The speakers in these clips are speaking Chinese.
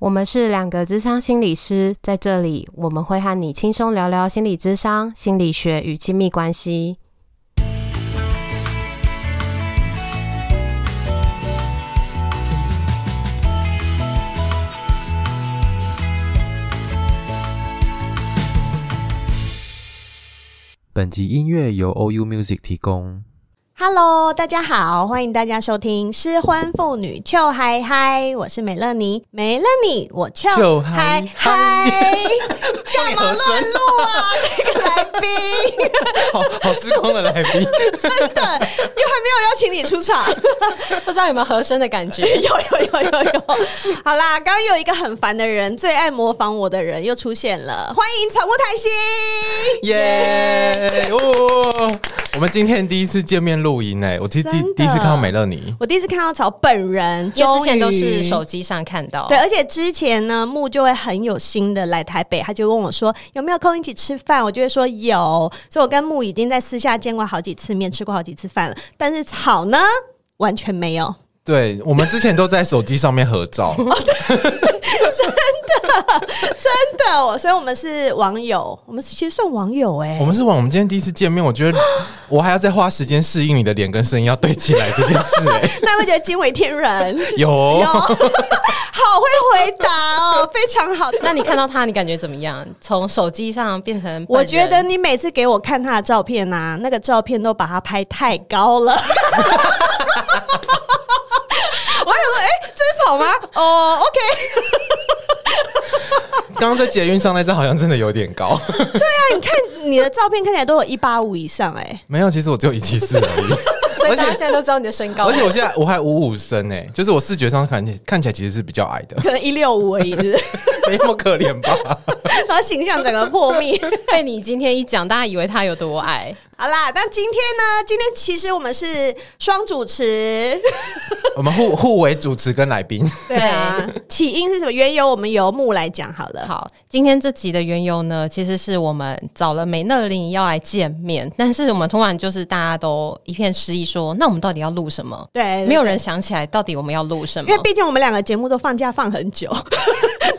我们是两个智商心理师，在这里我们会和你轻松聊聊心理智商、心理学与亲密关系。本集音乐由 OU Music 提供。Hello，大家好，欢迎大家收听失婚妇女秋嗨嗨，我是美乐妮，美乐妮，我秋嗨嗨，干嘛乱录啊？这个来宾，好好失控的来宾，真的，又还没有邀请你出场，不知道有没有和声的感觉？有有有有有。好啦，刚刚有一个很烦的人，最爱模仿我的人又出现了，欢迎草木谈心，耶！哦，我们今天第一次见面录。音哎，我第第第一次看到美乐妮，我第一次看到草本人，就之前都是手机上看到。对，而且之前呢，木就会很有心的来台北，他就问我说有没有空一起吃饭，我就会说有。所以我跟木已经在私下见过好几次面，吃过好几次饭了。但是草呢，完全没有。对，我们之前都在手机上面合照。真的，真的，所以我们是网友，我们其实算网友哎、欸。我们是网，我们今天第一次见面，我觉得我还要再花时间适应你的脸跟声音要对起来这件事哎、欸。那会觉得惊为天人？有，有，好会回答哦，非常好。那你看到他，你感觉怎么样？从手机上变成，我觉得你每次给我看他的照片呐、啊，那个照片都把他拍太高了。我还想说，哎、欸，这是草吗？哦、oh,，OK。刚刚在捷运上那张好像真的有点高。对啊，你看你的照片看起来都有一八五以上哎、欸。没有，其实我只有一七四而已。所以大家现在都知道你的身高。而且我现在我还五五身哎，就是我视觉上看起看起来其实是比较矮的，可能一六五而已是是，没那么可怜吧？然后形象整个破灭，被你今天一讲，大家以为他有多矮。好啦，但今天呢？今天其实我们是双主持，我们互互为主持跟来宾。对啊，起因是什么？缘由我们由木来讲好了。好，今天这集的缘由呢，其实是我们找了美乐林要来见面，但是我们突然就是大家都一片失意，说那我们到底要录什么？对，对，对，没有人想起来到底我们要录什么，因为毕竟我们两个节目都放假放很久，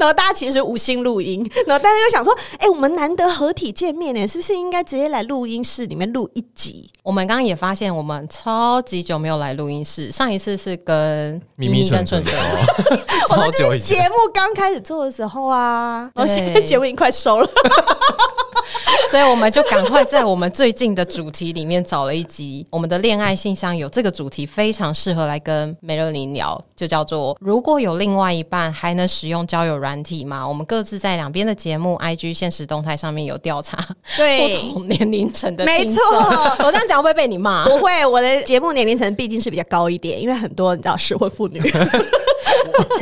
然后大家其实无心录音，然后大家又想说，哎、欸，我们难得合体见面呢，是不是应该直接来录音室里面？录一集，我们刚刚也发现，我们超级久没有来录音室。上一次是跟咪咪跟顺顺，我们就是节目刚开始做的时候啊，然后现在节目已经快收了，所以我们就赶快在我们最近的主题里面找了一集，我们的恋爱信箱有这个主题，非常适合来跟梅乐林聊，就叫做“如果有另外一半，还能使用交友软体吗？”我们各自在两边的节目 IG 现实动态上面有调查，对不同年龄层的，没错。我这样讲会不会被你骂？不会，我的节目年龄层毕竟是比较高一点，因为很多你知道失婚妇女。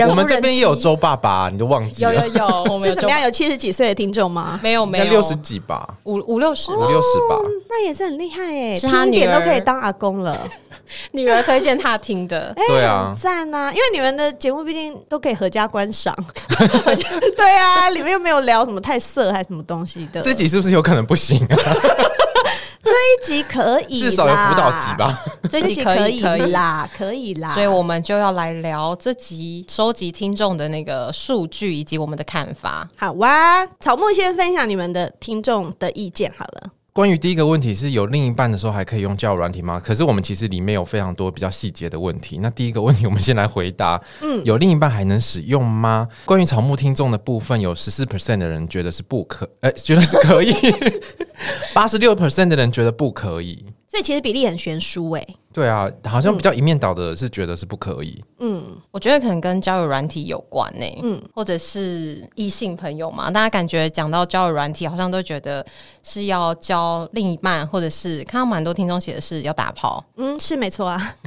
我们这边也有周爸爸，你就忘记了？有有有，我们有怎么样？有七十几岁的听众吗？没有没有，六十几吧，五五六十，五六十吧，那也是很厉害哎，是他女儿都可以当阿公了。女儿推荐他听的，对啊，赞啊！因为你们的节目毕竟都可以合家观赏，对啊，里面又没有聊什么太色还是什么东西的，这集是不是有可能不行啊？这一集可以，至少有辅导集吧？这集可以可以啦，可以啦。所以我们就要来聊这集收集听众的那个数据以及我们的看法。好哇，草木先分享你们的听众的意见好了。关于第一个问题是有另一半的时候还可以用交友软体吗？可是我们其实里面有非常多比较细节的问题。那第一个问题我们先来回答，嗯，有另一半还能使用吗？关于草木听众的部分，有十四 percent 的人觉得是不可，哎、欸，觉得是可以，八十六 percent 的人觉得不可以。所以其实比例很悬殊哎。对啊，好像比较一面倒的是觉得是不可以。嗯，我觉得可能跟交友软体有关呢、欸。嗯，或者是异性朋友嘛，大家感觉讲到交友软体，好像都觉得是要交另一半，或者是看到蛮多听众写的是要打炮。嗯，是没错啊，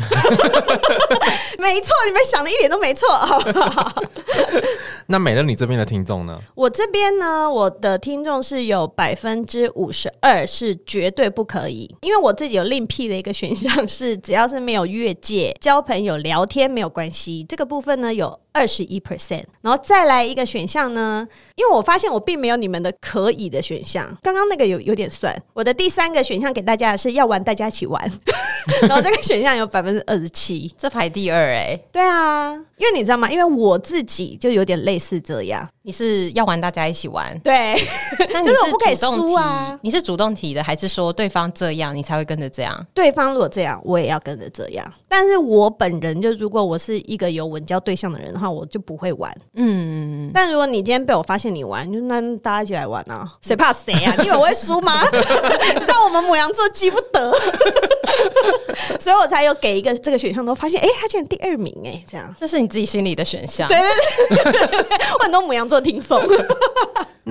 没错，你们想的一点都没错。好不好 那美乐，你这边的听众呢？我这边呢，我的听众是有百分之五十二是绝对不可以，因为我自己有另辟的一个选项是，只要是没有越界，交朋友聊天没有关系，这个部分呢有。二十一 percent，然后再来一个选项呢？因为我发现我并没有你们的可以的选项。刚刚那个有有点算，我的第三个选项给大家的是要玩，大家一起玩。然后这个选项有百分之二十七，这排第二哎、欸。对啊，因为你知道吗？因为我自己就有点类似这样。你是要玩，大家一起玩。对，那你是主动提，就是我不可以输啊。你是主动提的，还是说对方这样你才会跟着这样？对方如果这样，我也要跟着这样。但是我本人就如果我是一个有稳交对象的人。那我就不会玩，嗯。但如果你今天被我发现你玩，就那大家一起来玩啊，谁怕谁啊？你以为我会输吗？但我们母羊座记不得，所以我才有给一个这个选项，都发现哎、欸，他竟然第二名哎、欸，这样。这是你自己心里的选项。对对对，我很多母羊座听众。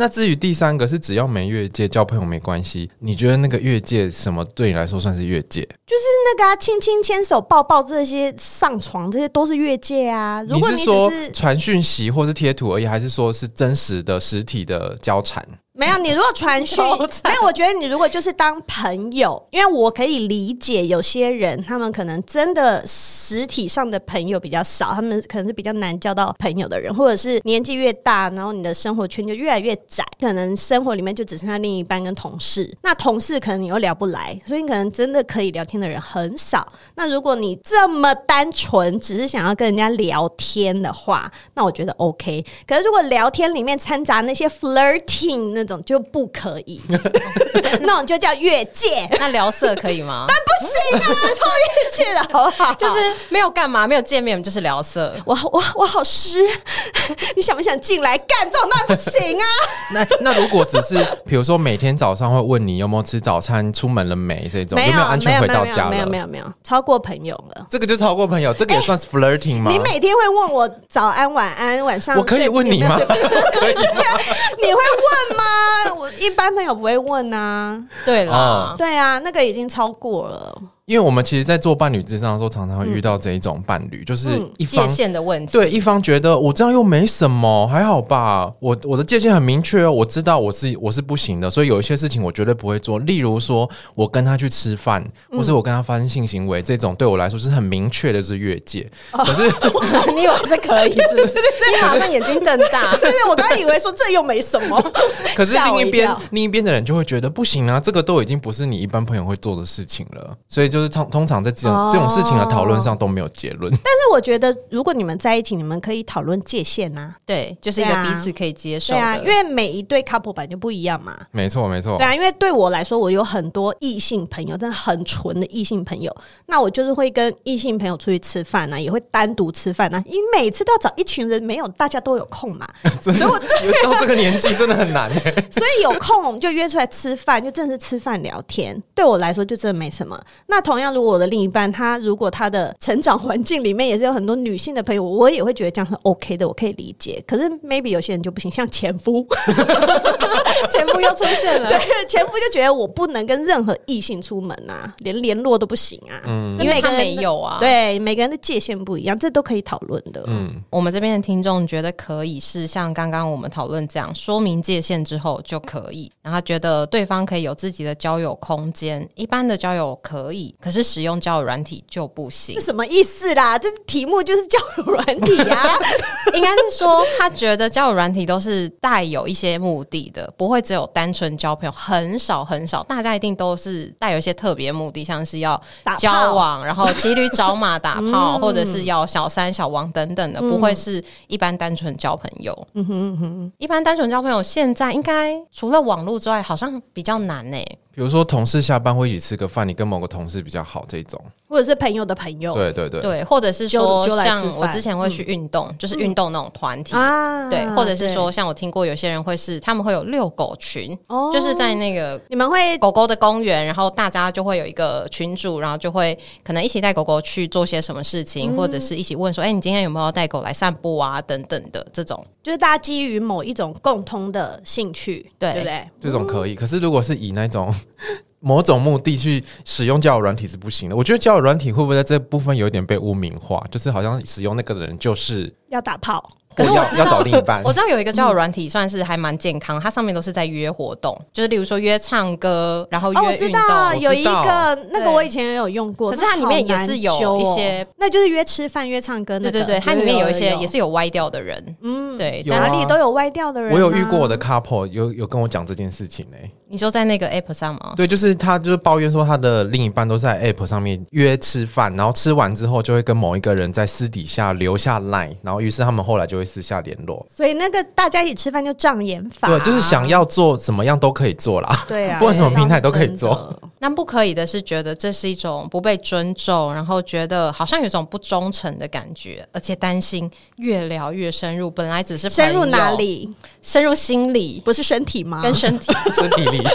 那至于第三个是只要没越界，交朋友没关系，你觉得那个越界什么对你来说算是越界？就是那个啊，亲亲牵手抱抱这些上床这些都是越界啊。如果你，说传讯息或是贴图而已，还是说是真实的实体的交缠？没有，你如果传讯，没有，我觉得你如果就是当朋友，因为我可以理解有些人，他们可能真的实体上的朋友比较少，他们可能是比较难交到朋友的人，或者是年纪越大，然后你的生活圈就越来越窄，可能生活里面就只剩下另一半跟同事，那同事可能你又聊不来，所以你可能真的可以聊天的人很少。那如果你这么单纯，只是想要跟人家聊天的话，那我觉得 OK。可是如果聊天里面掺杂那些 flirting 那种就不可以，那种就叫越界。那聊色可以吗？但不行啊，超越界的好不好？就是没有干嘛，没有见面，就是聊色。我我我好湿，你想不想进来干？这种那不行啊。那那如果只是比如说每天早上会问你有没有吃早餐，出门了没这种，有没有安全回到家了？没有没有没有，超过朋友了。这个就超过朋友，这个也算是 flirting 吗？你每天会问我早安晚安，晚上我可以问你吗？可以吗？你会问吗？我一般朋友不会问啊，对了，对啊，那个已经超过了。因为我们其实，在做伴侣咨商的时候，常常会遇到这一种伴侣，嗯、就是一方界限的问题。对，一方觉得我这样又没什么，还好吧。我我的界限很明确哦，我知道我是我是不行的，所以有一些事情我绝对不会做。例如说，我跟他去吃饭，或是我跟他发生性行为，这种对我来说是很明确的，是越界。哦、可是 你以为是可以，是不是？你好像眼睛瞪大。对对，我刚刚以为说这又没什么。可是另一边另一边的人就会觉得不行啊，这个都已经不是你一般朋友会做的事情了，所以就。是通通常在这种、oh, 这种事情的讨论上都没有结论，但是我觉得如果你们在一起，你们可以讨论界限呐、啊，对，就是一个彼此可以接受的，对啊，因为每一对 couple 版就不一样嘛，没错。没错，对啊，因为对我来说，我有很多异性朋友，真的很纯的异性朋友，那我就是会跟异性朋友出去吃饭呢、啊，也会单独吃饭呢、啊，因为每次都要找一群人，没有大家都有空嘛，所以我对到这个年纪真的很难哎，所以有空我们就约出来吃饭，就真的是吃饭聊天，对我来说就真的没什么。那同样，如果我的另一半他如果他的成长环境里面也是有很多女性的朋友，我也会觉得这样是 OK 的，我可以理解。可是 maybe 有些人就不行，像前夫，前夫又出现了，对，前夫就觉得我不能跟任何异性出门啊，连联络都不行啊，嗯，因为他没有啊，对，每个人的界限不一样，这都可以讨论的。嗯，我们这边的听众觉得可以是像刚刚我们讨论这样，说明界限之后就可以，然后觉得对方可以有自己的交友空间，一般的交友可以，可是使用交友软体就不行，这什么意思啦？这题目就是交友软体啊，应该是说他觉得交友软体都是带有一些目的的，不会只有单纯交朋友，很少很少，大家一定都是带有一些特别目的，像是要交往，然后骑驴找马打炮，或者是要小三小王等等的，不会是一般单纯交朋友。嗯哼哼，一般单纯交朋友，现在应该除了网络之外，好像比较难呢。比如说，同事下班会一起吃个饭，你跟某个同事比较好，这种。或者是朋友的朋友，对对对，对，或者是说像我之前会去运动，嗯、就是运动那种团体、嗯、啊，对，或者是说像我听过有些人会是他们会有遛狗群，哦，就是在那个你们会狗狗的公园，然后大家就会有一个群主，然后就会可能一起带狗狗去做些什么事情，嗯、或者是一起问说，哎、欸，你今天有没有带狗来散步啊？等等的这种，就是大家基于某一种共通的兴趣，对，对不对？这种可以，可是如果是以那种。某种目的去使用交友软体是不行的。我觉得交友软体会不会在这部分有一点被污名化？就是好像使用那个的人就是要打炮。可是我要找另一半，我知道有一个交友软体算是还蛮健康，它上面都是在约活动，就是例如说约唱歌，然后约运动。哦，我知道有一个那个我以前也有用过，可是它里面也是有一些，那就是约吃饭、约唱歌。对对对，它里面有一些也是有歪掉的人。嗯，对，哪里都有歪掉的人。我有遇过我的 couple 有有跟我讲这件事情呢。你说在那个 app 上吗？对，就是他就是抱怨说他的另一半都在 app 上面约吃饭，然后吃完之后就会跟某一个人在私底下留下 line，然后于是他们后来就会私下联络。所以那个大家一起吃饭就障眼法，对，就是想要做怎么样都可以做啦，对啊，不管什么平台都可以做。那不可以的是觉得这是一种不被尊重，然后觉得好像有一种不忠诚的感觉，而且担心越聊越深入。本来只是深入哪里？深入心理，不是身体吗？跟身体，身体里。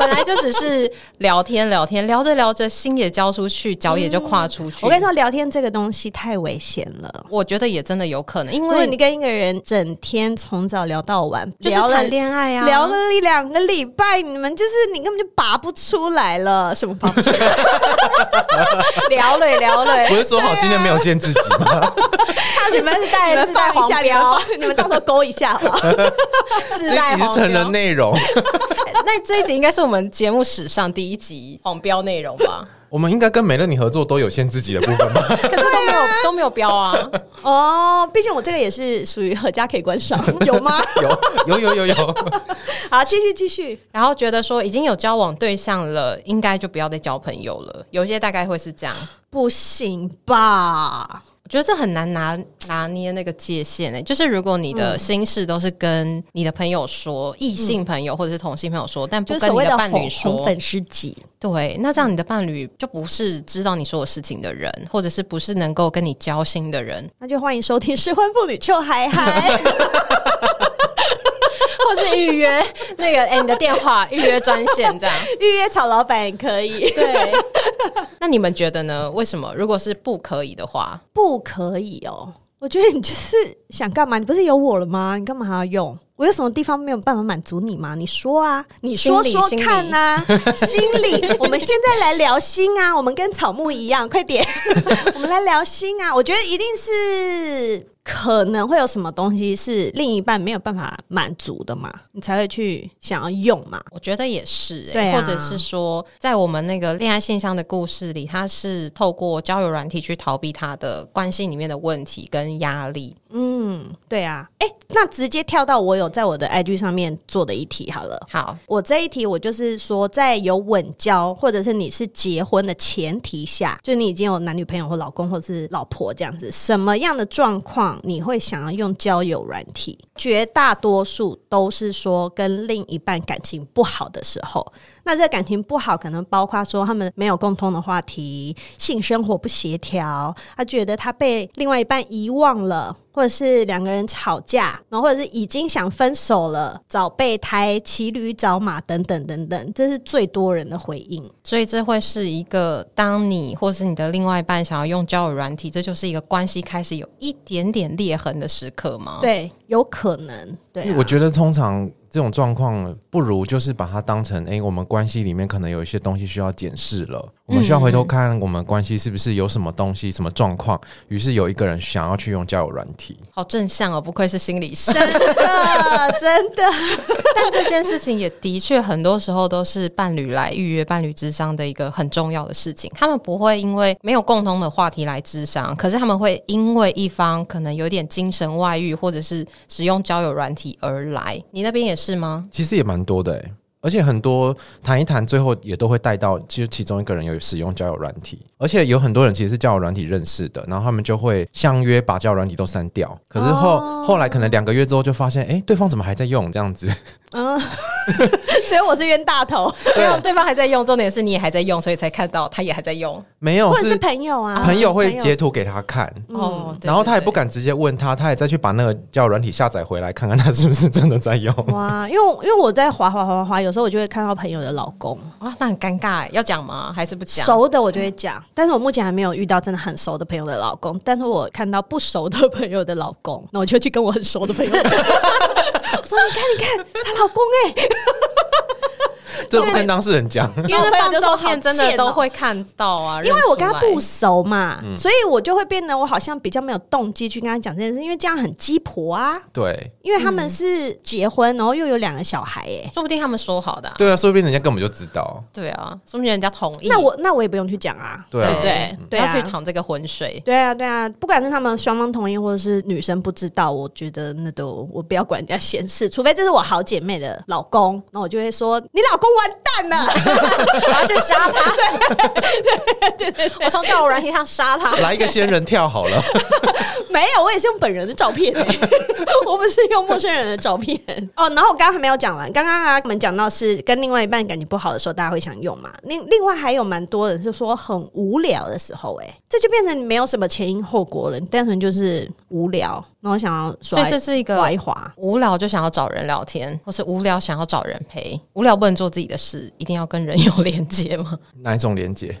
本来就只是聊天聊天，聊着聊着心也交出去，脚也就跨出去。我跟你说，聊天这个东西太危险了。我觉得也真的有可能，因为，因为你跟一个人整天从早聊到晚，就是谈恋爱啊，聊了一两个礼拜，你们就是你根本就拔不出来了，什么拔不出来？聊了聊了，不是说好今天没有限制级吗？你们是带自带黄标，你们到时候勾一下好吗？自带黄标成了内容。那这一集应该是我们节目史上第一集黄标内容吧？我们应该跟美乐你合作都有限自己的部分吧？可是都没有都没有标啊！哦，毕竟我这个也是属于合家可以观赏，有吗？有有有有有。好，继续继续。然后觉得说已经有交往对象了，应该就不要再交朋友了。有些大概会是这样，不行吧？我觉得这很难拿拿捏那个界限诶、欸，就是如果你的心事都是跟你的朋友说，异、嗯、性朋友或者是同性朋友说，但不跟你的伴侣说，粉知己，对，那这样你的伴侣就不是知道你说的事情的人，或者是不是能够跟你交心的人，那就欢迎收听失婚妇女 Chill High High。预约那个哎、欸，你的电话预约专线这样，预约曹老板也可以。对，那你们觉得呢？为什么？如果是不可以的话，不可以哦。我觉得你就是想干嘛？你不是有我了吗？你干嘛还要用？我有什么地方没有办法满足你吗？你说啊，你说说看呐、啊。心里，我们现在来聊心啊。我们跟草木一样，快点，我们来聊心啊。我觉得一定是。可能会有什么东西是另一半没有办法满足的嘛？你才会去想要用嘛？我觉得也是、欸，对、啊，或者是说，在我们那个恋爱信箱的故事里，他是透过交友软体去逃避他的关系里面的问题跟压力。嗯，对啊。哎、欸，那直接跳到我有在我的 IG 上面做的一题好了。好，我这一题我就是说，在有稳交或者是你是结婚的前提下，就你已经有男女朋友或老公或者是老婆这样子，什么样的状况？你会想要用交友软体？绝大多数都是说跟另一半感情不好的时候。那这感情不好，可能包括说他们没有共通的话题，性生活不协调，他觉得他被另外一半遗忘了，或者是两个人吵架，然后或者是已经想分手了，找备胎、骑驴找马等等等等，这是最多人的回应。所以这会是一个，当你或是你的另外一半想要用交友软体，这就是一个关系开始有一点点裂痕的时刻吗？对，有可可能。对，我觉得通常。这种状况不如就是把它当成，哎，我们关系里面可能有一些东西需要检视了，我们需要回头看我们关系是不是有什么东西、什么状况。于是有一个人想要去用交友软体，好正向哦，不愧是心理师，真的真的。但这件事情也的确很多时候都是伴侣来预约伴侣智商的一个很重要的事情。他们不会因为没有共同的话题来智商，可是他们会因为一方可能有点精神外遇，或者是使用交友软体而来。你那边也是吗？其实也蛮多的欸，而且很多谈一谈，最后也都会带到，其实其中一个人有使用交友软体，而且有很多人其实是交友软体认识的，然后他们就会相约把交友软体都删掉，可是后后来可能两个月之后就发现，哎，对方怎么还在用这样子？所以我是冤大头，没有对方还在用，重点是你也还在用，所以才看到他也还在用。没有，或者是朋友啊，朋友会截图给他看。哦，然后他也不敢直接问他，他也再去把那个叫软体下载回来，看看他是不是真的在用。哇，因为因为我在滑滑滑滑滑，有时候我就会看到朋友的老公，哇，那很尴尬，要讲吗？还是不讲？熟的我就会讲，但是我目前还没有遇到真的很熟的朋友的老公，但是我看到不熟的朋友的老公，那我就去跟我很熟的朋友 说你看你看她老公哎、这不跟当事人讲，因为放照片真的都会看到啊。因为我跟他不熟嘛，所以我就会变得我好像比较没有动机去跟他讲这件事，因为这样很鸡婆啊。对，因为他们是结婚，然后又有两个小孩，哎，说不定他们说好的。对啊，说不定人家根本就知道。对啊，说不定人家同意。那我那我也不用去讲啊。对对对，要去淌这个浑水。对啊对啊，不管是他们双方同意，或者是女生不知道，我觉得那都我不要管人家闲事，除非这是我好姐妹的老公，那我就会说你老公完蛋了。我要去杀他！对对对，我从教偶软体上杀他。来一个仙人跳好了。没有，我也是用本人的照片 我不是用陌生人的照片哦。然后我刚刚还没有讲完，刚刚啊，我们讲到是跟另外一半感情不好的时候，大家会想用嘛。另另外还有蛮多人是说很无聊的时候，哎，这就变成没有什么前因后果了，你单纯就是无聊，然后想要说，所以这是一个歪滑，无聊就想要找人聊天，或是无聊想要找人陪，无聊不能做自己的事，一定要跟人有连接吗？哪一种连接？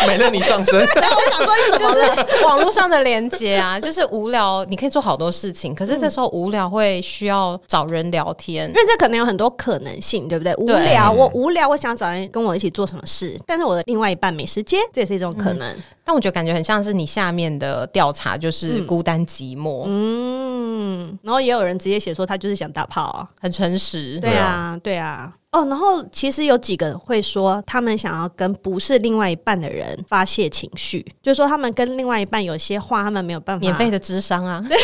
美乐你上身。然后我想说，就是网络上的连接啊，就是无聊，你可以做好多事情，可是这时候无聊会需要找人聊天，因为这可能有很多可能性，对不对？无聊，我无聊，我想找人跟我一起做什么事，但是我的另外一半没时间，这也是一种可能。但我觉得感觉很像是你下面的调查，就是孤单寂寞。嗯，然后也有人直接写说他就是想打炮啊，很诚实。对啊，对啊。哦，然后其实有几个会说，他们想要跟不是另外一半的人发泄情绪，就是说他们跟另外一半有些话，他们没有办法免费的智商啊，没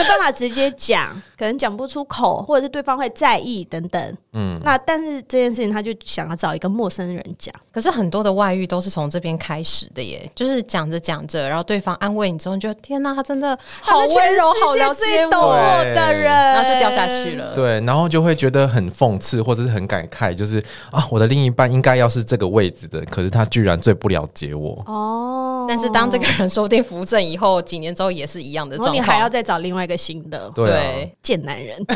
有办法直接讲，可能讲不出口，或者是对方会在意等等。嗯，那但是这件事情，他就想要找一个陌生人讲。可是很多的外遇都是从这边开始的耶，就是讲着讲着，然后对方安慰你之后，你就天哪，他真的好温柔，好了解我的人，然后就掉下去了。对，然后就会觉得很讽刺，或者是很感慨，就是啊，我的另一半应该要是这个位置的，可是他居然最不了解我。哦，但是当这个人说不定扶正以后，几年之后也是一样的状况，你还要再找另外一个新的，对，啊、贱男人。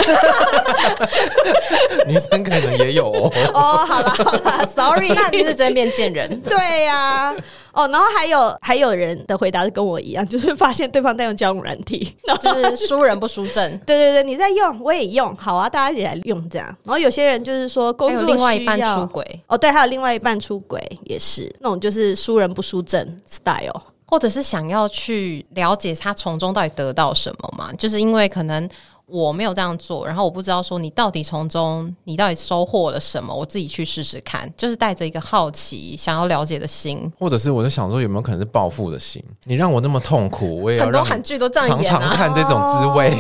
女生可能也有哦。哦，好了好了，Sorry，那你是真变贱人。对呀、啊，哦，然后还有还有人的回答是跟我一样，就是发现对方在用交友软体，就是输人不输阵。对对对，你在用，我也用，好啊，大家一起来用这样。然后有些人就是说，工作另外一半出轨，哦，对，还有另外一半出轨也是那种就是输人不输阵 style，或者是想要去了解他从中到底得到什么嘛？就是因为可能。我没有这样做，然后我不知道说你到底从中你到底收获了什么，我自己去试试看，就是带着一个好奇、想要了解的心，或者是我就想说有没有可能是报复的心？你让我那么痛苦，我也要让很多韩剧都这样啊，常常看这种滋味，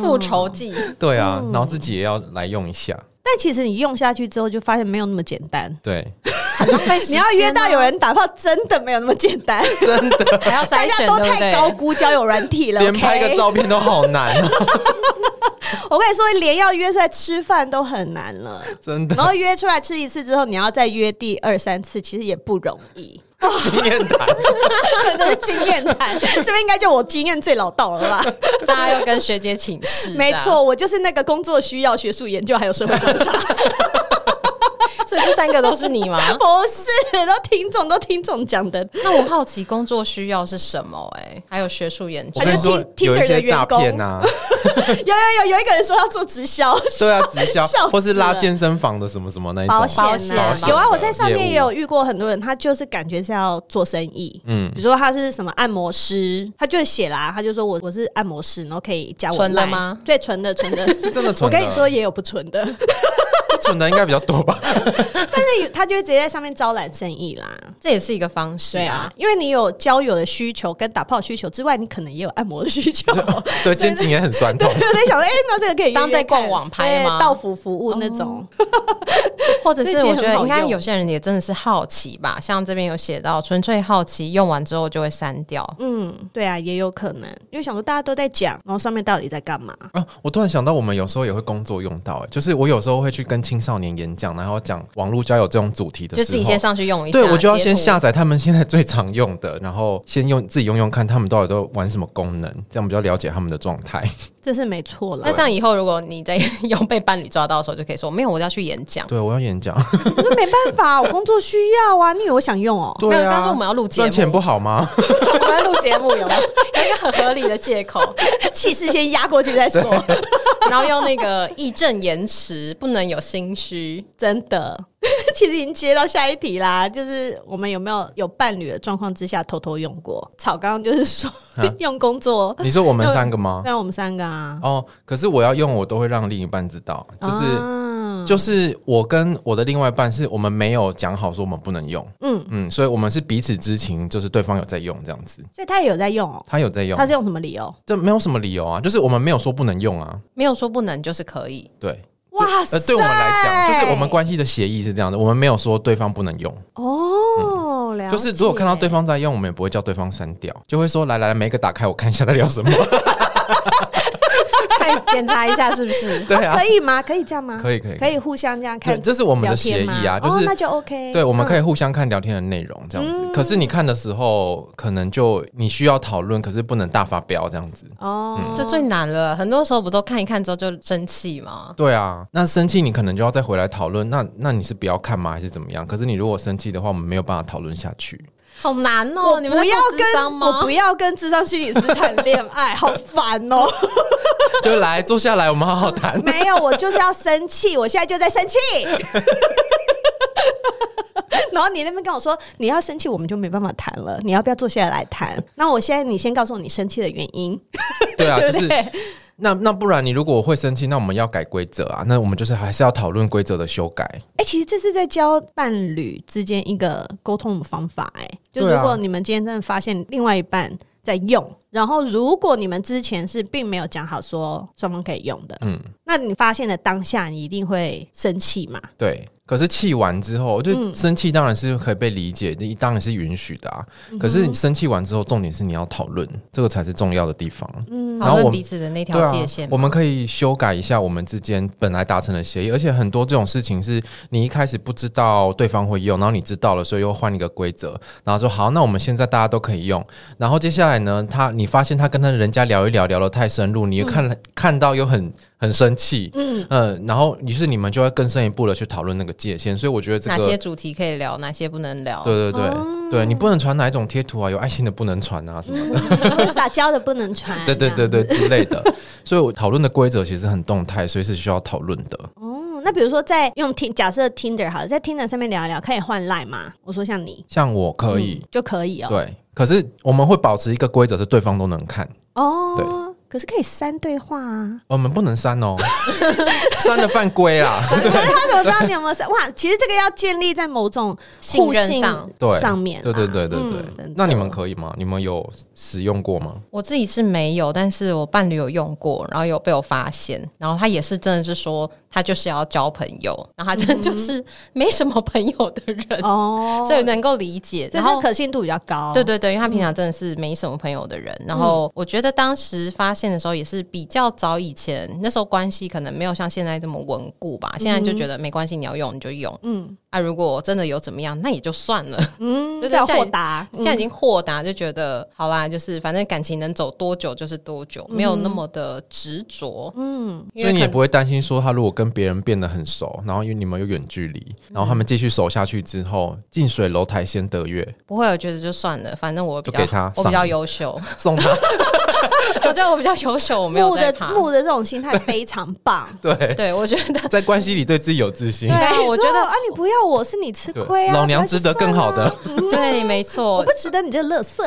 复仇记。对啊，然后自己也要来用一下。但其实你用下去之后，就发现没有那么简单。对。你要约到有人打炮，真的没有那么简单，真的 还要筛选，大家都太高估交友软体了，连拍个照片都好难。我跟你说，连要约出来吃饭都很难了，真的。然后约出来吃一次之后，你要再约第二三次，其实也不容易。经验谈，真的是经验谈。这边应该就我经验最老道了吧？大家要跟学姐请示。没错，我就是那个工作需要、学术研究还有社会观察。所以这三个都是你吗？不是，都听众都听众讲的。那我好奇工作需要是什么？哎，还有学术研究。有一些诈骗 呐。有有有，有一个人说要做直销，对啊，直销，或是拉健身房的什么什么那一种保险。有啊，我在上面也有遇过很多人，他就是感觉是要做生意。嗯，比如说他是什么按摩师，他就写啦，他就说我我是按摩师，然后可以加我纯的吗？对，纯的纯的，是真的纯的。我跟你说，也有不纯的。存的应该比较多吧，但是他就会直接在上面招揽生意啦，这也是一个方式啊。因为你有交友的需求跟打炮需求之外，你可能也有按摩的需求，对，肩颈也很酸痛。对，我在想说，哎，那这个可以当在逛网拍吗？到府服务那种。或者是我觉得应该有些人也真的是好奇吧，像这边有写到纯粹好奇，用完之后就会删掉。嗯，对啊，也有可能，因为想说大家都在讲，然后上面到底在干嘛啊？我突然想到，我们有时候也会工作用到，哎，就是我有时候会去跟青少年演讲，然后讲网络交友这种主题的时候，就自己先上去用一下，对，我就要先下载他们现在最常用的，然后先用自己用用看，他们到底都玩什么功能，这样比较了解他们的状态。这是没错了。那这样以后，如果你在用被伴侣抓到的时候，就可以说没有，我要去演讲。对，我要演讲。我说没办法，我工作需要啊。你以为我想用哦？对啊。刚说我们要录节目，赚钱不好吗？我们要录节目有没有？有一个很合理的借口，气势先压过去再说，然后用那个义正言辞，不能有心虚，真的。其实已经接到下一题啦，就是我们有没有有伴侣的状况之下偷偷用过？草刚刚就是说 用工作，你说我们三个吗？对，我们三个啊。哦，可是我要用，我都会让另一半知道，就是、啊、就是我跟我的另外一半是我们没有讲好说我们不能用，嗯嗯，所以我们是彼此知情，就是对方有在用这样子，所以他也有在用哦，他有在用，他是用什么理由？这没有什么理由啊，就是我们没有说不能用啊，没有说不能，就是可以，对。哇塞！呃，对我们来讲，就是我们关系的协议是这样的，我们没有说对方不能用哦。就是如果看到对方在用，我们也不会叫对方删掉，就会说来来来，每个打开我看一下在聊什么。看检查一下是不是？对啊，可以吗？可以这样吗？可以可以可以互相这样看，这是我们的协议啊，就是那就 OK。对，我们可以互相看聊天的内容这样子。可是你看的时候，可能就你需要讨论，可是不能大发飙这样子。哦，这最难了。很多时候不都看一看之后就生气吗？对啊，那生气你可能就要再回来讨论。那那你是不要看吗？还是怎么样？可是你如果生气的话，我们没有办法讨论下去。好难哦！你们不要跟我不要跟智商心理师谈恋爱，好烦哦！就来坐下来，我们好好谈。没有，我就是要生气，我现在就在生气。然后你那边跟我说你要生气，我们就没办法谈了。你要不要坐下来来谈？那我现在你先告诉我你生气的原因。对啊，就是。那那不然你如果会生气，那我们要改规则啊。那我们就是还是要讨论规则的修改。哎、欸，其实这是在教伴侣之间一个沟通的方法、欸。哎，就如果你们今天真的发现另外一半在用，然后如果你们之前是并没有讲好说双方可以用的，嗯，那你发现的当下你一定会生气嘛？对。可是气完之后，就生气当然是可以被理解，你、嗯、当然是允许的啊。可是你生气完之后，重点是你要讨论，这个才是重要的地方。嗯，讨论彼此的那条界限、啊。我们可以修改一下我们之间本来达成的协议，而且很多这种事情是你一开始不知道对方会用，然后你知道了，所以又换一个规则，然后说好，那我们现在大家都可以用。然后接下来呢，他你发现他跟他人家聊一聊，聊得太深入，你又看、嗯、看到又很。很生气，嗯。然后于是你们就会更深一步的去讨论那个界限，所以我觉得这个哪些主题可以聊，哪些不能聊，对对对、哦、对，你不能传哪一种贴图啊，有爱心的不能传啊什么的，嗯、撒娇的不能传，对对对对之类的，所以我讨论的规则其实很动态，所以是需要讨论的。哦，那比如说在用听假设 Tinder 好了，在 Tinder 上面聊一聊，可以换 Line 吗？我说像你，像我可以、嗯、就可以哦，对，可是我们会保持一个规则是对方都能看。哦，对。可是可以删对话啊！我们不能删哦，删了犯规啦。对，他怎么知道你有没有删？哇，其实这个要建立在某种信任上上面。对对对对对，对。那你们可以吗？你们有使用过吗？我自己是没有，但是我伴侣有用过，然后有被我发现，然后他也是真的是说。他就是要交朋友，然后他真的就是没什么朋友的人哦，所以能够理解，然后可信度比较高。对对对，因为他平常真的是没什么朋友的人。然后我觉得当时发现的时候也是比较早以前，那时候关系可能没有像现在这么稳固吧。现在就觉得没关系，你要用你就用。嗯，啊，如果真的有怎么样，那也就算了。嗯，比较豁达，现在已经豁达，就觉得好啦，就是反正感情能走多久就是多久，没有那么的执着。嗯，所以你也不会担心说他如果跟别人变得很熟，然后因为你们有远距离，然后他们继续熟下去之后，近水楼台先得月。不会，我觉得就算了，反正我比较给他，我比较优秀，送他。我觉得我比较优秀，我没有木的。木的这种心态非常棒。对对，我觉得在关系里对自己有自信。对，我觉得啊，你不要我是你吃亏啊，老娘值得更好的。对，没错，我不值得你这垃圾。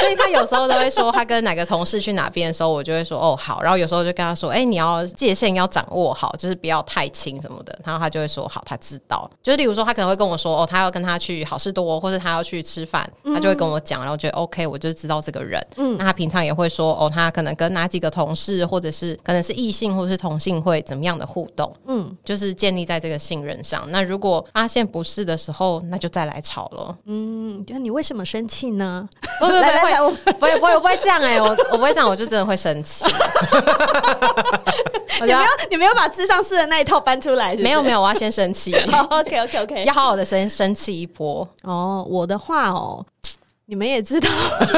所以他有时候都会说，他跟哪个同事去哪边的时候，我就会说哦好。然后有时候就跟他说，哎、欸，你要界限要掌握好，就是不要太亲什么的。然后他就会说好，他知道。就是例如说，他可能会跟我说，哦，他要跟他去好事多，或者他要去吃饭，他就会跟我讲，然后觉得 OK，我就知道这个人。嗯，那他平常也会说，哦，他可能跟哪几个同事，或者是可能是异性或者是同性会怎么样的互动。嗯，就是建立在这个信任上。那如果发现不是的时候，那就再来吵了。嗯，就你为什么生气呢？不不不会，不会不会不会这样哎、欸，我我不会这样，我就真的会生气。你没有你没有把智商师的那一套搬出来是是？没有没有，我要先生气。oh, OK OK OK，要好好的生生气一波。哦，oh, 我的话哦。你们也知道，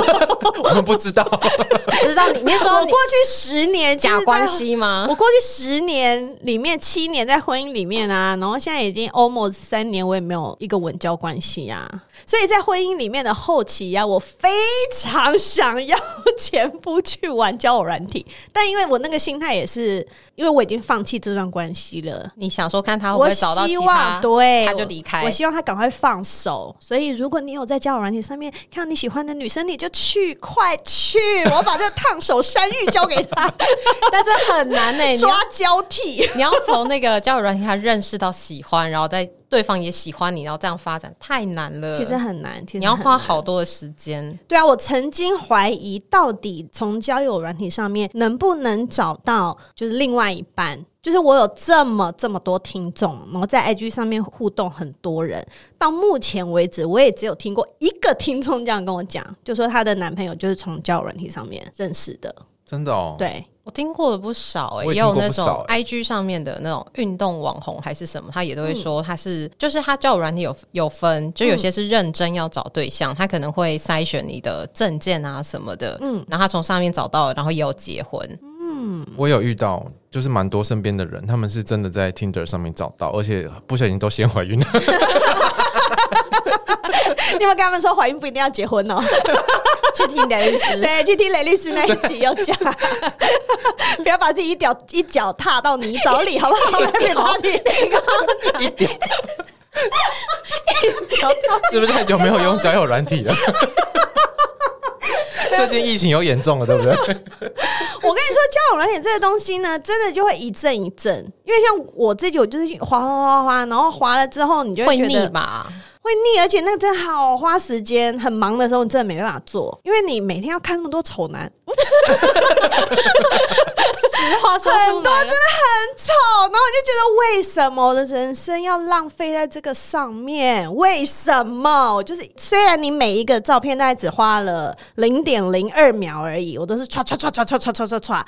我们不知道，知道你。你说我过去十年假关系吗？我过去十年里面七年在婚姻里面啊，然后现在已经 almost 三年，我也没有一个稳交关系啊。所以在婚姻里面的后期呀、啊，我非常想要前夫去玩交友软体，但因为我那个心态也是，因为我已经放弃这段关系了。你想说看他会不会找到其他，我希望对，他就离开我。我希望他赶快放手。所以如果你有在交友软体上面看。让你喜欢的女生，你就去，快去！我把这个烫手山芋交给他，但这很难呢、欸。抓交替，你要从那个交友软件上认识到喜欢，然后再对方也喜欢你，然后这样发展太难了。其实很难，其实你要花好多的时间。对啊，我曾经怀疑，到底从交友软体上面能不能找到就是另外一半。就是我有这么这么多听众，然后在 IG 上面互动很多人，到目前为止，我也只有听过一个听众这样跟我讲，就说她的男朋友就是从交友软体上面认识的。真的哦？对，我听过了不少哎、欸，也，也有那种 IG 上面的那种运动网红还是什么，他也都会说他是，嗯、就是他交友软体有有分，就有些是认真要找对象，嗯、他可能会筛选你的证件啊什么的，嗯，然后他从上面找到，然后也有结婚。嗯，我有遇到，就是蛮多身边的人，他们是真的在 Tinder 上面找到，而且不小心都先怀孕了。你有没有跟他们说怀孕不一定要结婚哦？去听雷律师，对，去听雷律师那一集有讲，不要把自己一脚一脚踏到泥沼里，好不好？一点他听一点，是不是太久没有用交友软体了？最近疫情有严重了，对不对？我跟你说，交友软件这个东西呢，真的就会一阵一阵。因为像我自己，我就是滑滑滑滑，然后滑了之后，你就会觉得腻吧？会腻，而且那个真的好花时间。很忙的时候，你真的没办法做，因为你每天要看那么多丑男。实话说，很多真的很丑，然后我就觉得，为什么我的人生要浪费在这个上面？为什么？就是虽然你每一个照片大概只花了零点零二秒而已，我都是唰唰唰唰唰唰唰唰唰。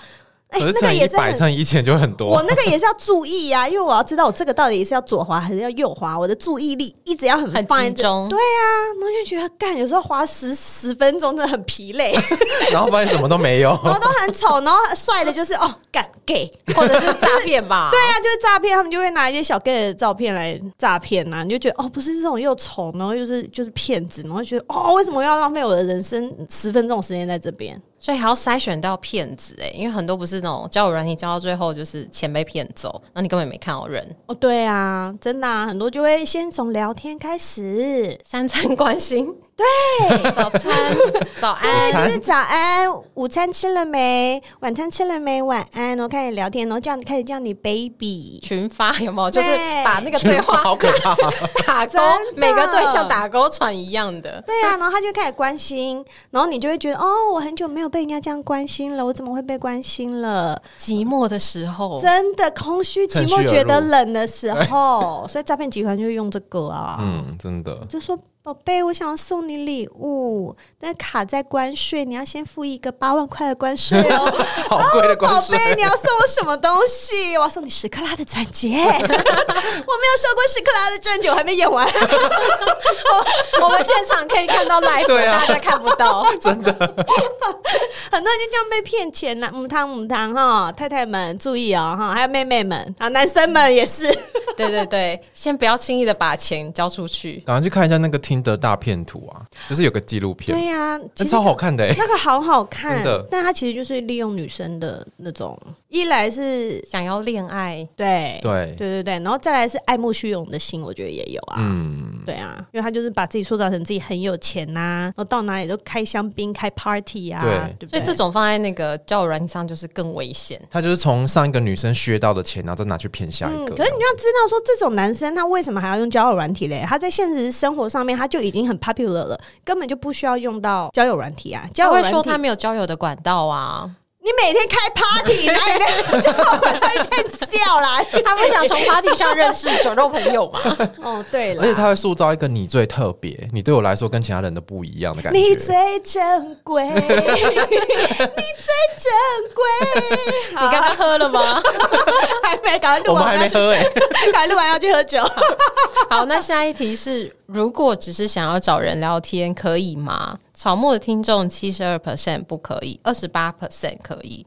哎，那个也是百乘以前就很多。我那个也是要注意呀、啊，因为我要知道我这个到底是要左滑还是要右滑，我的注意力一直要很放在很集中。对啊，我就觉得干，有时候滑十十分钟真的很疲累，然后发现什么都没有，然后都很丑，然后帅的就是哦干 gay 或者是诈骗吧？对啊，就是诈骗，他们就会拿一些小 gay 的照片来诈骗呐，你就觉得哦，不是这种又丑，然后又是就是骗子，然后觉得哦，为什么要浪费我的人生十分钟时间在这边？所以还要筛选到骗子哎、欸，因为很多不是那种交友软件交到最后就是钱被骗走，那你根本没看到人哦。对啊，真的啊，很多就会先从聊天开始，三餐关心，对，早餐 早安，就是早安，午餐吃了没？晚餐吃了没？晚安，然后开始聊天，然后叫你开始叫你 baby，群发有没有？就是把那个对话好可怕，打勾，每个对象打勾传一样的，对啊，然后他就开始关心，然后你就会觉得哦，我很久没有。被人家这样关心了，我怎么会被关心了？寂寞的时候，真的空虚、寂寞、觉得冷的时候，所以诈骗集团就会用这个啊。嗯，真的，就说。宝贝，我想要送你礼物，但卡在关税，你要先付一个八万块的关税哦，好贵的关税。宝贝，你要送我什么东西？我要送你十克拉的钻戒。我没有收过十克拉的钻戒，我还没演完。我们现场可以看到 live，对啊，大家看不到，真的。很多人就这样被骗钱了，母汤母汤哈，太太们注意哦哈，还有妹妹们啊，男生们也是。对对对，先不要轻易的把钱交出去，赶快去看一下那个。听的大片图啊，就是有个纪录片，对呀、啊，那超好看的、欸，那个好好看，的，但它其实就是利用女生的那种一来是想要恋爱，对对对对对，然后再来是爱慕虚荣的心，我觉得也有啊。嗯，对啊，因为他就是把自己塑造成自己很有钱呐、啊，然后到哪里都开香槟、开 party 啊，对对不对？所以这种放在那个交友软件上就是更危险。他就是从上一个女生削到的钱，然后再拿去骗下一个。嗯，可是你要知道说，这种男生他为什么还要用交友软体嘞？他在现实生活上面他就已经很 popular 了，根本就不需要用到交友软体啊。交友软体他会说他没有交友的管道啊。你每天开 party，哪里面就会变笑啦？他不想从 party 上认识酒肉朋友嘛？哦，对了，而且他会塑造一个你最特别，你对我来说跟其他人都不一样的感觉。你最珍贵，你最珍贵。你刚刚喝了吗？还没，赶快录完。我们还没喝哎、欸，赶快录完要去喝酒。好，那下一题是：如果只是想要找人聊天，可以吗？草木的听众七十二 percent 不可以，二十八 percent 可以。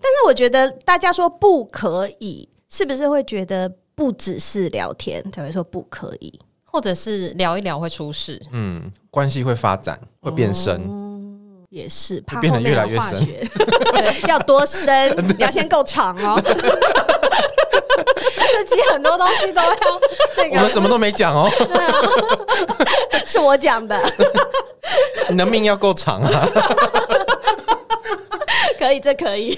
但是我觉得大家说不可以，是不是会觉得不只是聊天才会说不可以，或者是聊一聊会出事？嗯，关系会发展，会变深，哦、也是怕变得越来越深。要多深？你要先够长哦。自己很多东西都要那个，我们什么都没讲哦。对啊，是我讲的。你的命要够长啊！可以，这可以。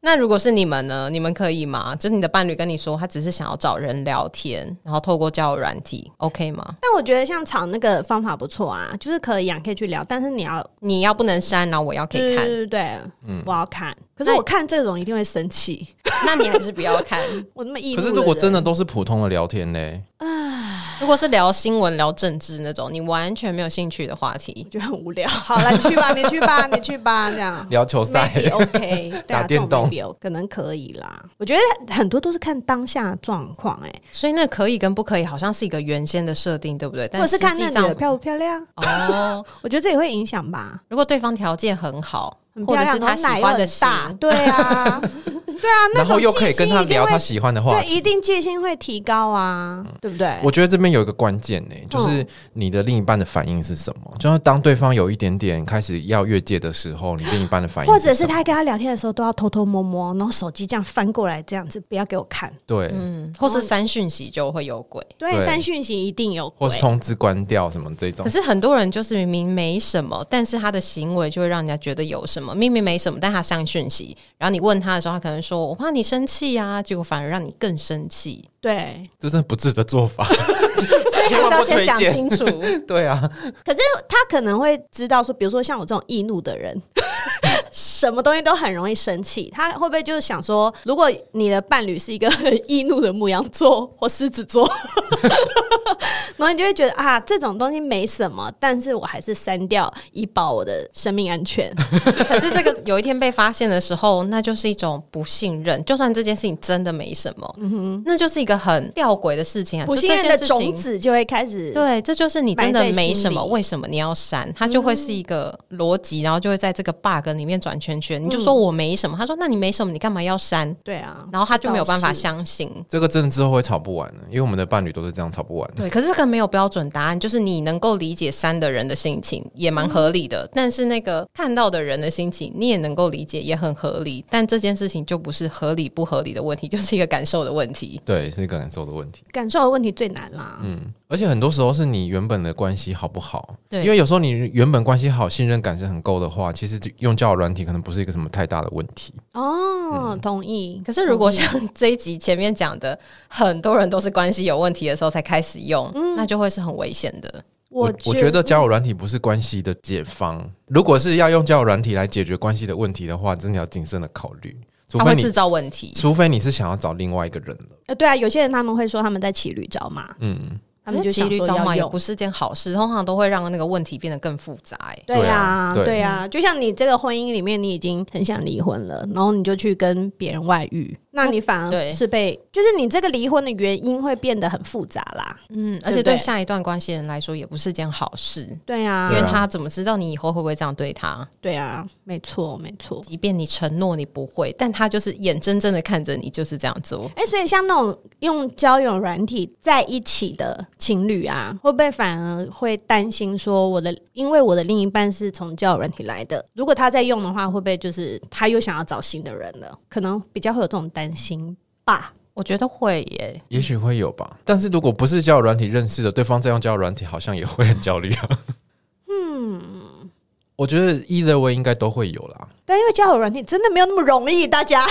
那如果是你们呢？你们可以吗？就是你的伴侣跟你说，他只是想要找人聊天，然后透过交友软体，OK 吗？但我觉得像吵那个方法不错啊，就是可以啊，可以去聊，但是你要你要不能删，然后我要可以看，对对对，嗯，我要看。可是我看这种一定会生气，那你还是不要看。我那么易怒。可是如果真的都是普通的聊天嘞？唉，如果是聊新闻、聊政治那种，你完全没有兴趣的话题，就很无聊。好了，你去吧，你去吧，你去吧，这样 聊球赛，OK，打电动可能可以啦。我觉得很多都是看当下状况，哎，所以那可以跟不可以好像是一个原先的设定，对不对？但是看那女的漂不漂亮哦。我觉得这也会影响吧。如果对方条件很好。或者是他喜欢的大，对啊，对啊，然后又可以跟他聊他喜欢的话，对，一定戒心会提高啊，对不对？我觉得这边有一个关键呢，就是你的另一半的反应是什么？就是当对方有一点点开始要越界的时候，你另一半的反应，或者是他跟他聊天的时候都要偷偷摸摸，然后手机这样翻过来这样子，不要给我看。对，嗯，或是三讯息就会有鬼，对，三讯息一定有鬼，或是通知关掉什么这种。可是很多人就是明明没什么，但是他的行为就会让人家觉得有什么，明明没什么。但他上讯息，然后你问他的时候，他可能说：“我怕你生气呀。”结果反而让你更生气。对，这是不智的做法，所以还是要先讲清楚。对啊，可是他可能会知道说，比如说像我这种易怒的人。什么东西都很容易生气，他会不会就是想说，如果你的伴侣是一个很易怒的牧羊座或狮子座，然后你就会觉得啊，这种东西没什么，但是我还是删掉以保我的生命安全。可是这个有一天被发现的时候，那就是一种不信任。就算这件事情真的没什么，嗯哼，那就是一个很吊诡的事情啊。不信任的种子就会开始，对，这就是你真的没什么，为什么你要删？它就会是一个逻辑，然后就会在这个 bug 里面转圈圈，你就说我没什么，嗯、他说那你没什么，你干嘛要删？对啊，然后他就没有办法相信。这个真的之后会吵不完的，因为我们的伴侣都是这样吵不完的。对，可是这个没有标准答案，就是你能够理解删的人的心情也蛮合理的，嗯、但是那个看到的人的心情你也能够理解，也很合理。但这件事情就不是合理不合理的问题，就是一个感受的问题。对，是一个感受的问题。感受的问题最难啦。嗯，而且很多时候是你原本的关系好不好？对，因为有时候你原本关系好，信任感是很够的话，其实用交友软体可能不是一个什么太大的问题哦，嗯、同意。可是如果像这一集前面讲的，很多人都是关系有问题的时候才开始用，嗯、那就会是很危险的。我我觉得交友软体不是关系的解方。如果是要用交友软体来解决关系的问题的话，真的要谨慎的考虑，除非你制造问题，除非你是想要找另外一个人了。呃，对啊，有些人他们会说他们在骑驴找马，嗯。他们就骑驴找马也不是件好事，通常都会让那个问题变得更复杂。哎，对啊，对啊，就像你这个婚姻里面，你已经很想离婚了，然后你就去跟别人外遇，那你反而是被，就是你这个离婚的原因会变得很复杂啦。嗯，而且对下一段关系人来说也不是件好事。对啊，因为他怎么知道你以后会不会这样对他？对啊，没错，没错。即便你承诺你不会，但他就是眼睁睁的看着你就是这样做。哎，所以像那种用交友软体在一起的。情侣啊，会不会反而会担心说，我的因为我的另一半是从交友软体来的，如果他在用的话，会不会就是他又想要找新的人了？可能比较会有这种担心吧。我觉得会耶，也许会有吧。但是如果不是交友软体认识的，对方在用交友软体，好像也会很焦虑啊。嗯，我觉得 either way 应该都会有啦。但因为交友软件真的没有那么容易，大家。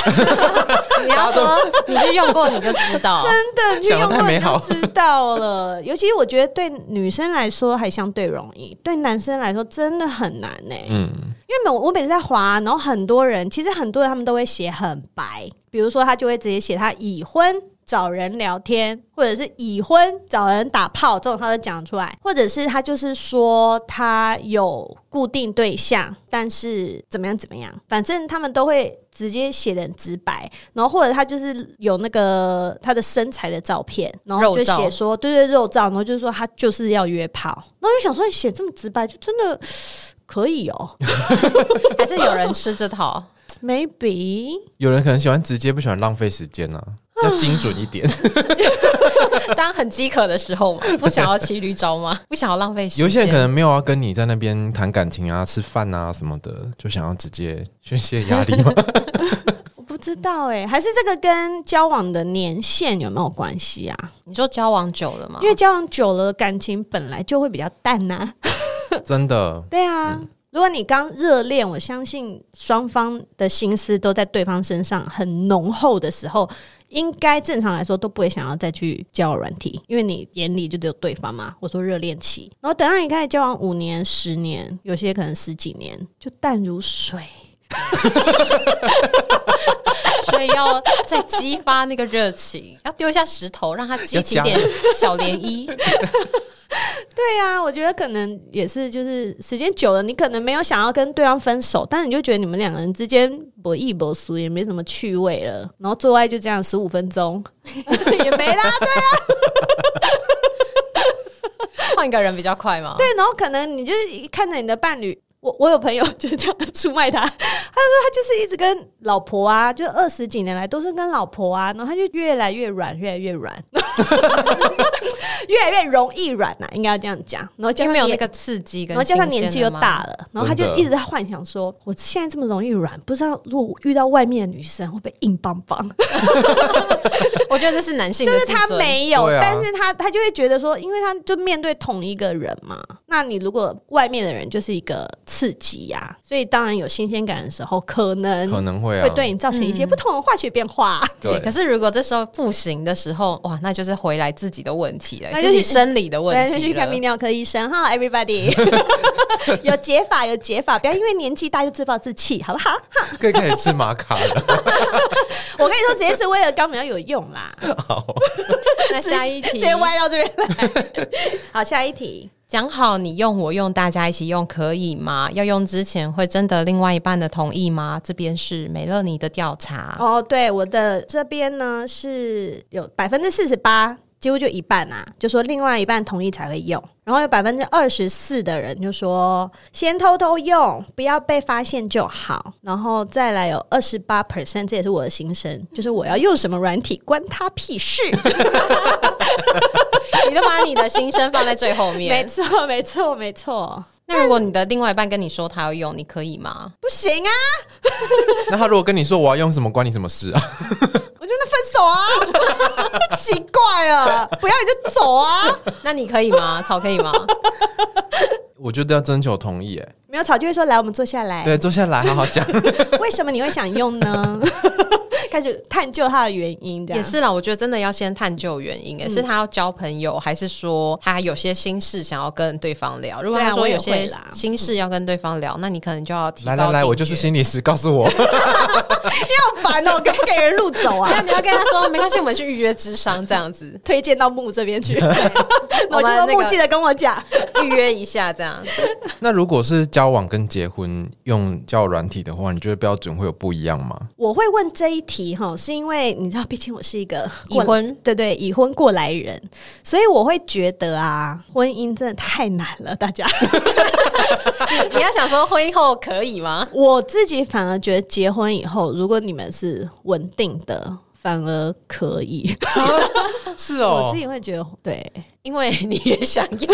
你要说你去用过你就知道，真的去用过你就知道了。尤其我觉得对女生来说还相对容易，对男生来说真的很难呢。嗯，因为每我每次在滑，然后很多人其实很多人他们都会写很白，比如说他就会直接写他已婚。找人聊天，或者是已婚找人打炮，这种他都讲出来，或者是他就是说他有固定对象，但是怎么样怎么样，反正他们都会直接写的很直白，然后或者他就是有那个他的身材的照片，然后就写说对对肉照，然后就是说他就是要约炮，然后就想说你写这么直白，就真的可以哦？还是有人吃这套？Maybe 有人可能喜欢直接，不喜欢浪费时间呢、啊。要精准一点，当很饥渴的时候嘛，不想要骑驴找马，不想要浪费时间。有些人可能没有要跟你在那边谈感情啊、吃饭啊什么的，就想要直接宣泄压力嘛？我不知道哎、欸，还是这个跟交往的年限有没有关系啊？你说交往久了吗？因为交往久了，感情本来就会比较淡呐、啊。真的？对啊。嗯如果你刚热恋，我相信双方的心思都在对方身上很浓厚的时候，应该正常来说都不会想要再去交友软体，因为你眼里就只有对方嘛。我说热恋期，然后等到你开始交往五年、十年，有些可能十几年，就淡如水。所以要再激发那个热情，要丢一下石头，让它激起点小涟漪。对呀、啊，我觉得可能也是，就是时间久了，你可能没有想要跟对方分手，但是你就觉得你们两个人之间不义不俗，也没什么趣味了，然后做爱就这样十五分钟 也没啦，对啊，换一个人比较快嘛。对，然后可能你就是看着你的伴侣。我我有朋友就是这样出卖他，他说他就是一直跟老婆啊，就二十几年来都是跟老婆啊，然后他就越来越软，越来越软，越来越容易软呐、啊，应该要这样讲。然后加上没有那个刺激，然后加上年纪又大了，然后他就一直在幻想说，我现在这么容易软，不知道如果遇到外面的女生会不会硬邦邦。我觉得这是男性，就是他没有，啊、但是他他就会觉得说，因为他就面对同一个人嘛，那你如果外面的人就是一个。刺激呀、啊，所以当然有新鲜感的时候，可能可能会会对你造成一些不同的化学变化。嗯、对，可是如果这时候不行的时候，哇，那就是回来自己的问题了，自己生理的问题去看泌尿科医生哈，everybody 有解法，有解法，不要因为年纪大就自暴自弃，好不好？可以开始吃玛卡了。我跟你说，直接吃威尔刚比较有用啦。好，那下一题直接歪到这边来。好，下一题。讲好你用我用大家一起用可以吗？要用之前会征得另外一半的同意吗？这边是美乐尼的调查哦，对，我的这边呢是有百分之四十八，几乎就一半啊，就说另外一半同意才会用，然后有百分之二十四的人就说先偷偷用，不要被发现就好，然后再来有二十八 percent，这也是我的心声，就是我要用什么软体关他屁事。你都把你的心声放在最后面，没错，没错，没错。那如果你的另外一半跟你说他要用，你可以吗？不行啊。那他如果跟你说我要用什么，关你什么事啊？我觉得分手啊，奇怪了，不要你就走啊。那你可以吗？草可以吗？我觉得要征求同意，哎，没有吵就会说来，我们坐下来，对，坐下来好好讲。为什么你会想用呢？开始探究他的原因，也是啦。我觉得真的要先探究原因，也是他要交朋友，还是说他有些心事想要跟对方聊？如果他说有些心事要跟对方聊，那你可能就要提高。来来来，我就是心理师，告诉我。你好烦哦，给不给人路走啊？那你要跟他说，没关系，我们去预约智商，这样子推荐到木这边去。我就说木记得跟我讲，预约一下这样。那如果是交往跟结婚用交友软体的话，你觉得标准会有不一样吗？我会问这一题。哈，是因为你知道，毕竟我是一个已婚，对对，已婚过来人，所以我会觉得啊，婚姻真的太难了。大家，你要想说婚姻后可以吗？我自己反而觉得结婚以后，如果你们是稳定的，反而可以。是哦，我自己会觉得对。因为你也想要，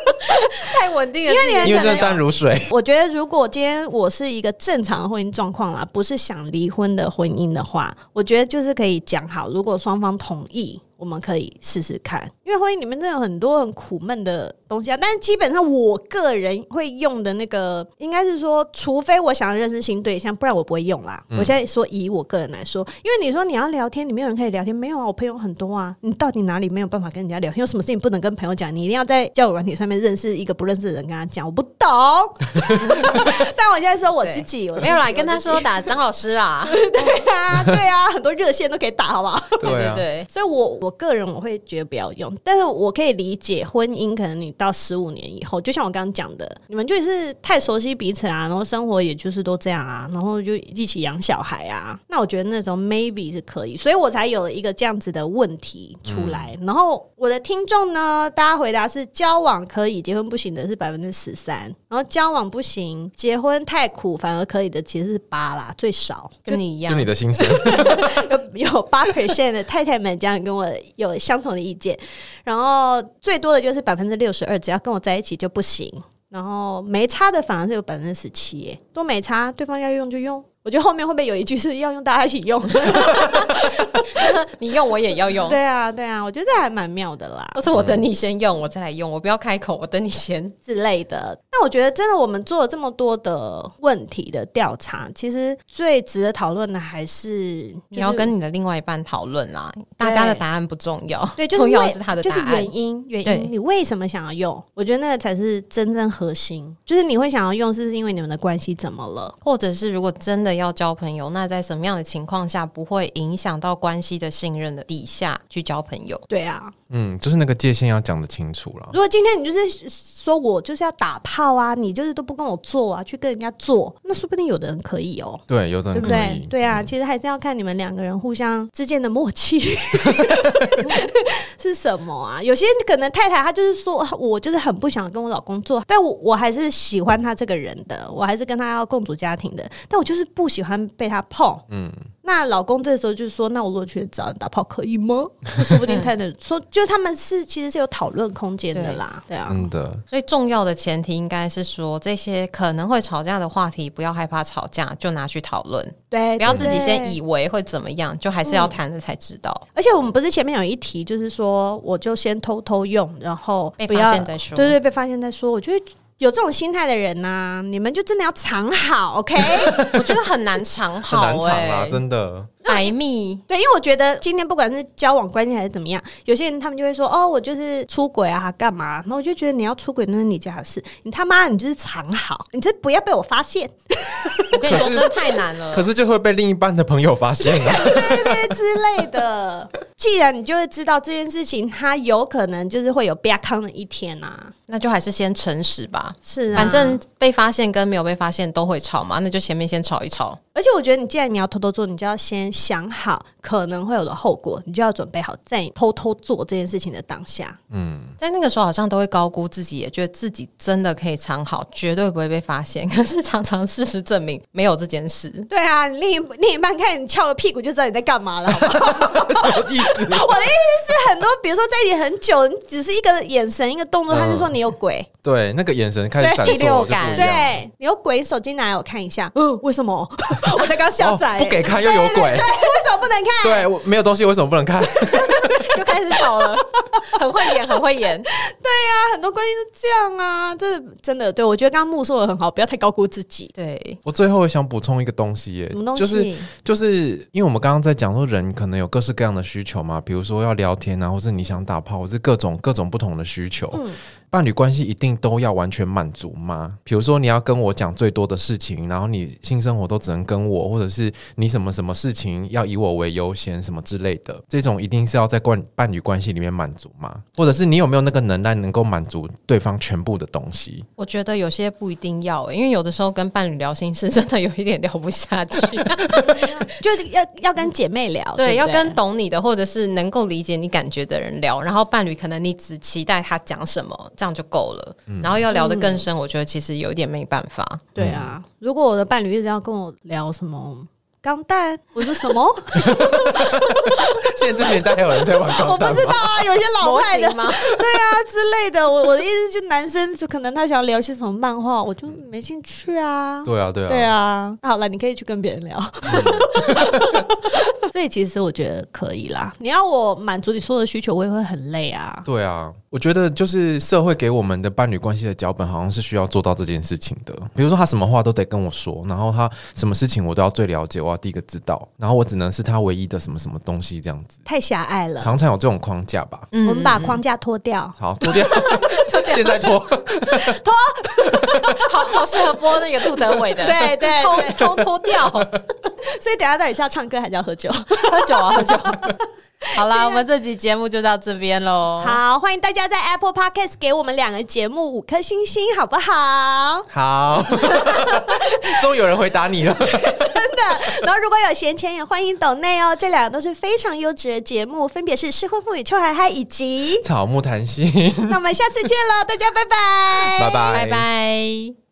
太稳定了，因为你因为真的淡如水。我觉得，如果今天我是一个正常的婚姻状况啦，不是想离婚的婚姻的话，我觉得就是可以讲好，如果双方同意。我们可以试试看，因为婚姻里面真的有很多很苦闷的东西啊。但是基本上，我个人会用的那个，应该是说，除非我想要认识新对象，不然我不会用啦。嗯、我现在说以我个人来说，因为你说你要聊天，你没有人可以聊天，没有啊？我朋友很多啊。你到底哪里没有办法跟人家聊天？有什么事情不能跟朋友讲？你一定要在交友软体上面认识一个不认识的人跟他讲？我不懂。但我现在说我自己，我没有来跟他说打张老师啊。对啊，对啊，很多热线都可以打，好不好？对啊，对，对，所以我。我个人我会觉得不要用，但是我可以理解婚姻，可能你到十五年以后，就像我刚刚讲的，你们就是太熟悉彼此啊，然后生活也就是都这样啊，然后就一起养小孩啊，那我觉得那时候 maybe 是可以，所以我才有了一个这样子的问题出来。嗯、然后我的听众呢，大家回答是交往可以，结婚不行的是百分之十三，然后交往不行，结婚太苦反而可以的其实是八啦，最少跟你一样，跟你的心声 有有八 percent 的太太们这样跟我。有相同的意见，然后最多的就是百分之六十二，只要跟我在一起就不行。然后没差的反而是有百分之十七，都没差，对方要用就用。我觉得后面会不会有一句是要用大家一起用？你用我也要用。对啊，对啊，我觉得这还蛮妙的啦。或是我等你先用，我再来用，我不要开口，我等你先之类的。那我觉得真的，我们做了这么多的问题的调查，其实最值得讨论的还是、就是、你要跟你的另外一半讨论啦。大家的答案不重要，对，就是、重要的是他的答案，就是原因，原因，你为什么想要用？我觉得那个才是真正核心。就是你会想要用，是不是因为你们的关系怎么了？或者是如果真的要交朋友，那在什么样的情况下不会影响到关系的信任的底下去交朋友？对啊，嗯，就是那个界限要讲得清楚了。如果今天你就是说我就是要打炮啊，你就是都不跟我做啊，去跟人家做，那说不定有的人可以哦。对，有的人可以。对不对？对啊，其实还是要看你们两个人互相之间的默契 是什么啊。有些可能太太她就是说我就是很不想跟我老公做，但我我还是喜欢他这个人的，我还是跟他要共组家庭的，但我就是不喜欢被他碰。嗯。那老公这时候就说：“那我如果去找你打炮可以吗？” 说不定太太 说，就他们是其实是有讨论空间的啦。对，对啊，真的。所以重要的前提应该是说，这些可能会吵架的话题，不要害怕吵架，就拿去讨论。对，不要自己先以为会怎么样，就还是要谈了才知道。而且我们不是前面有一题，就是说我就先偷偷用，然后被发现再说。对对，被发现再说。我觉得。有这种心态的人呐、啊，你们就真的要藏好，OK？我觉得很难藏好、欸，很难藏啊，真的。百密对，因为我觉得今天不管是交往关系还是怎么样，有些人他们就会说哦，我就是出轨啊，干嘛？然后我就觉得你要出轨那是你家的事，你他妈你就是藏好，你这不要被我发现。我跟你说，这太难了。可是就会被另一半的朋友发现了，对对对之类的。既然你就会知道这件事情，他有可能就是会有被康的一天啊，那就还是先诚实吧。是啊，反正被发现跟没有被发现都会吵嘛，那就前面先吵一吵。而且我觉得，你既然你要偷偷做，你就要先想好可能会有的后果，你就要准备好，在你偷偷做这件事情的当下。嗯，在那个时候好像都会高估自己，也觉得自己真的可以藏好，绝对不会被发现。可是常常事实证明没有这件事。对啊，另一另一半看你翘个屁股就知道你在干嘛了，好不好？什么意思？我的意思是，很多比如说在一起很久，你只是一个眼神、一个动作，他就说你有鬼。对，那个眼神开始闪烁感。对，你有鬼，手机拿来我看一下。嗯，为什么？我才刚下载，不给看又有鬼。对，为什么不能看？对，我没有东西，为什么不能看？就开始吵了，很会演，很会演。对呀，很多关系都这样啊，这真的。对，我觉得刚刚木说的很好，不要太高估自己。对，我最后想补充一个东西，耶，什么东西？就是就是因为我们刚刚在讲说，人可能有各式各样的需求嘛，比如说要聊天啊，或是你想打炮，或是各种各种不同的需求。嗯。伴侣关系一定都要完全满足吗？比如说你要跟我讲最多的事情，然后你性生活都只能跟我，或者是你什么什么事情要以我为优先，什么之类的，这种一定是要在关伴侣关系里面满足吗？或者是你有没有那个能耐能够满足对方全部的东西？我觉得有些不一定要、欸，因为有的时候跟伴侣聊心事真的有一点聊不下去，就要要跟姐妹聊，对，对对要跟懂你的或者是能够理解你感觉的人聊，然后伴侣可能你只期待他讲什么。这样就够了，嗯、然后要聊得更深，我觉得其实有一点没办法。嗯、对啊，如果我的伴侣一直要跟我聊什么钢蛋，我说什么？现在这年代还有人在玩钢弹吗？我不知道啊，有一些老派的吗？对啊之类的。我我的意思就男生就可能他想要聊些什么漫画，我就没兴趣啊。对啊，对啊，对啊。好了，你可以去跟别人聊。所以其实我觉得可以啦。你要我满足你所有的需求，我也会很累啊。对啊，我觉得就是社会给我们的伴侣关系的脚本，好像是需要做到这件事情的。比如说，他什么话都得跟我说，然后他什么事情我都要最了解，我要第一个知道，然后我只能是他唯一的什么什么东西这样子。太狭隘了。常常有这种框架吧？嗯，我们把框架脱掉。好，脱掉。脱掉现在脱脱，好好适合播那个杜德伟的。对对，偷偷脱掉。所以等下到底是要唱歌还是要喝酒？喝酒啊，喝酒。好啦，我们这集节目就到这边喽。好，欢迎大家在 Apple Podcast 给我们两个节目五颗星星，好不好？好，终于有人回答你了，真的。然后如果有闲钱，也欢迎抖内哦。这两个都是非常优质的节目，分别是失婚妇女邱海海以及草木谈心。那我们下次见喽，大家拜拜，拜拜，拜拜。